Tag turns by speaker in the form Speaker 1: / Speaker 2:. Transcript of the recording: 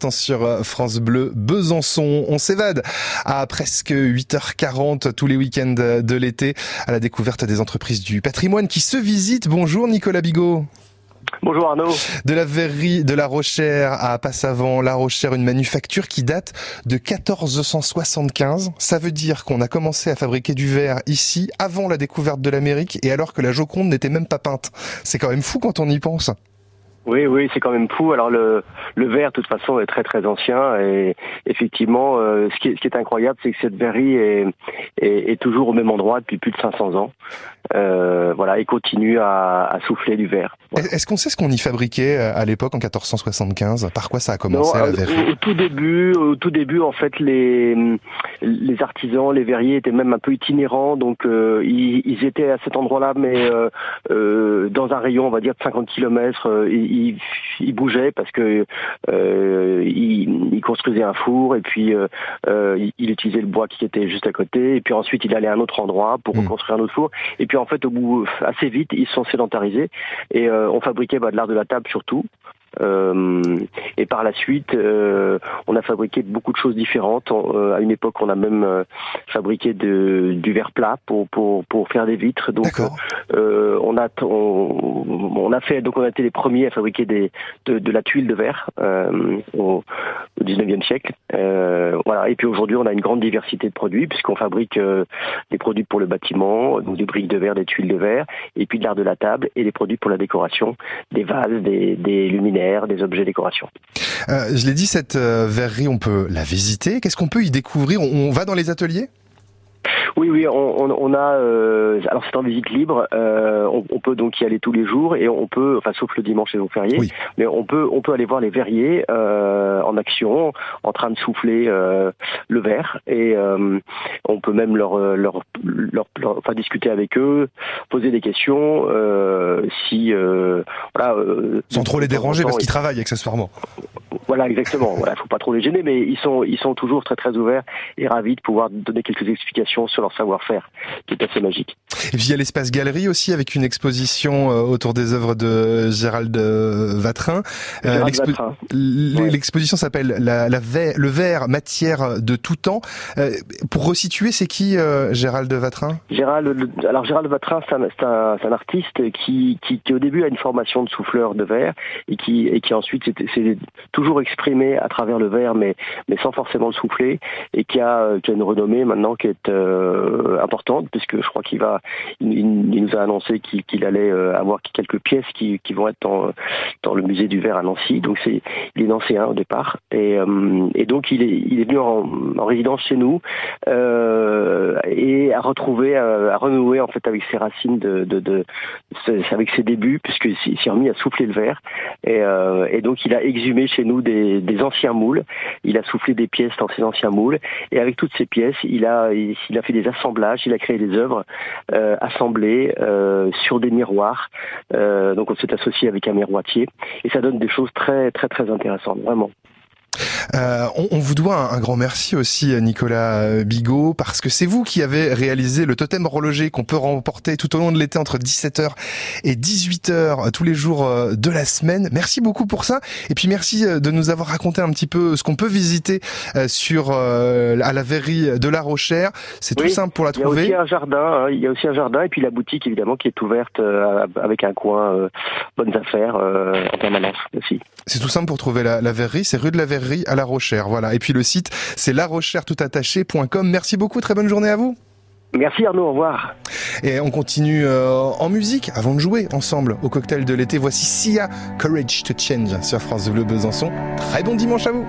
Speaker 1: l'instant sur euh, France Bleu Besançon. On s'évade à presque 8h40 tous les week-ends de l'été à la découverte des entreprises du patrimoine qui se visitent. Bonjour Nicolas Bigot.
Speaker 2: Bonjour Arnaud.
Speaker 1: De la verrerie de La Rochère à Passavant, La Rochère, une manufacture qui date de 1475. Ça veut dire qu'on a commencé à fabriquer du verre ici avant la découverte de l'Amérique et alors que la Joconde n'était même pas peinte. C'est quand même fou quand on y pense.
Speaker 2: Oui, oui, c'est quand même fou. Alors le, le verre, de toute façon, est très très ancien et effectivement, euh, ce, qui est, ce qui est incroyable, c'est que cette verrerie est, est, est, toujours au même endroit depuis plus de 500 ans. Euh, voilà, et continue à, à souffler du verre.
Speaker 1: Est-ce qu'on sait ce qu'on y fabriquait euh, à l'époque en 1475 Par quoi ça a commencé la verrerie?
Speaker 2: au, tout début, au tout début, en fait, les les artisans, les verriers étaient même un peu itinérants, donc euh, ils, ils, étaient à cet endroit-là, mais euh, dans un rayon, on va dire, de 50 km. ils, ils bougeaient parce que ils, ils, construisaient un four et puis il, il utilisait le bois qui était juste à côté, et puis ensuite il allait à un autre endroit pour mmh. reconstruire un autre four, et puis en fait, au bout, assez vite, ils se sont sédentarisés et euh, on fabriquait bah, de l'art de la table surtout. Euh, et par la suite, euh, on a fabriqué beaucoup de choses différentes. Euh, à une époque, on a même fabriqué de, du verre plat pour, pour, pour faire des vitres. Donc, on a on, on, a fait donc on a été les premiers à fabriquer des de, de la tuile de verre au, au 19e siècle. voilà. Et puis aujourd'hui, on a une grande diversité de produits puisqu'on fabrique des produits pour le bâtiment, donc des briques de verre, des tuiles de verre, et puis de l'art de la table et des produits pour la décoration, des vases, des, des luminaires des objets décoration.
Speaker 1: Euh, je l'ai dit, cette euh, verrerie, on peut la visiter. Qu'est-ce qu'on peut y découvrir? On va dans les ateliers?
Speaker 2: Oui, oui, on, on, on a. Euh, alors c'est en visite libre. Euh, on, on, peut donc y aller tous les jours et on peut, enfin sauf le dimanche et le férié, oui. mais on peut, on peut aller voir les verriers euh, en action, en train de souffler euh, le verre et euh, on peut même leur, leur, leur, leur, enfin discuter avec eux, poser des questions. si
Speaker 1: voilà. Sans trop les déranger parce qu'ils travaillent accessoirement.
Speaker 2: Voilà, exactement. Voilà, faut pas trop les gêner, mais ils sont, ils sont toujours très très ouverts et ravis de pouvoir donner quelques explications sur leur savoir-faire, qui est assez magique.
Speaker 1: Et puis il y a l'espace galerie aussi avec une exposition euh, autour des œuvres de Gérald euh, Vatrin.
Speaker 2: Euh,
Speaker 1: l'exposition ouais. s'appelle la, la le verre matière de tout temps. pour resituer, c'est qui Gérald Vatrin?
Speaker 2: Gérald, alors Gérald Vatrin, c'est un, un, un, artiste qui, qui, qui, au début a une formation de souffleur de verre et qui, et qui ensuite s'est toujours exprimé à travers le verre, mais, mais sans forcément le souffler, et qui a, qui a une renommée maintenant qui est euh, importante, puisque je crois qu'il va, il, nous a annoncé qu'il qu allait euh, avoir quelques pièces qui, vont être dans, dans le musée du verre à Nancy. Donc c'est, il est nancéen au départ, et, euh, et donc il est, il est venu en, en résidence chez nous euh, et à retrouver, à, à, renouer en fait avec ses racines de, de, avec ses débuts, puisqu'il s'est remis à souffler le verre, et, euh, et donc il a exhumé chez nous des, des anciens moules. Il a soufflé des pièces dans ces anciens moules, et avec toutes ces pièces, il a, il, a fait des assemblages, il a créé des œuvres euh, assemblées euh, sur des miroirs. Euh, donc on s'est associé avec un miroitier et ça donne des choses très très très intéressantes, vraiment.
Speaker 1: Euh, on, on, vous doit un, un, grand merci aussi, Nicolas Bigot, parce que c'est vous qui avez réalisé le totem horloger qu'on peut remporter tout au long de l'été entre 17h et 18h tous les jours euh, de la semaine. Merci beaucoup pour ça. Et puis merci euh, de nous avoir raconté un petit peu ce qu'on peut visiter euh, sur à la verrerie de La Rochère. C'est oui, tout simple pour la trouver.
Speaker 2: Il y a aussi un jardin. Hein, il y a aussi un jardin et puis la boutique évidemment qui est ouverte avec un coin bonnes affaires en permanence aussi.
Speaker 1: C'est tout simple pour trouver la, la verrerie. C'est rue de la Verrerie à La Rochère. Voilà. Et puis le site, c'est larochère-tout-attaché.com. Merci beaucoup. Très bonne journée à vous.
Speaker 2: Merci Arnaud, au revoir.
Speaker 1: Et on continue euh, en musique avant de jouer ensemble au cocktail de l'été. Voici Sia Courage to Change sur France Bleu Besançon. Très bon dimanche à vous.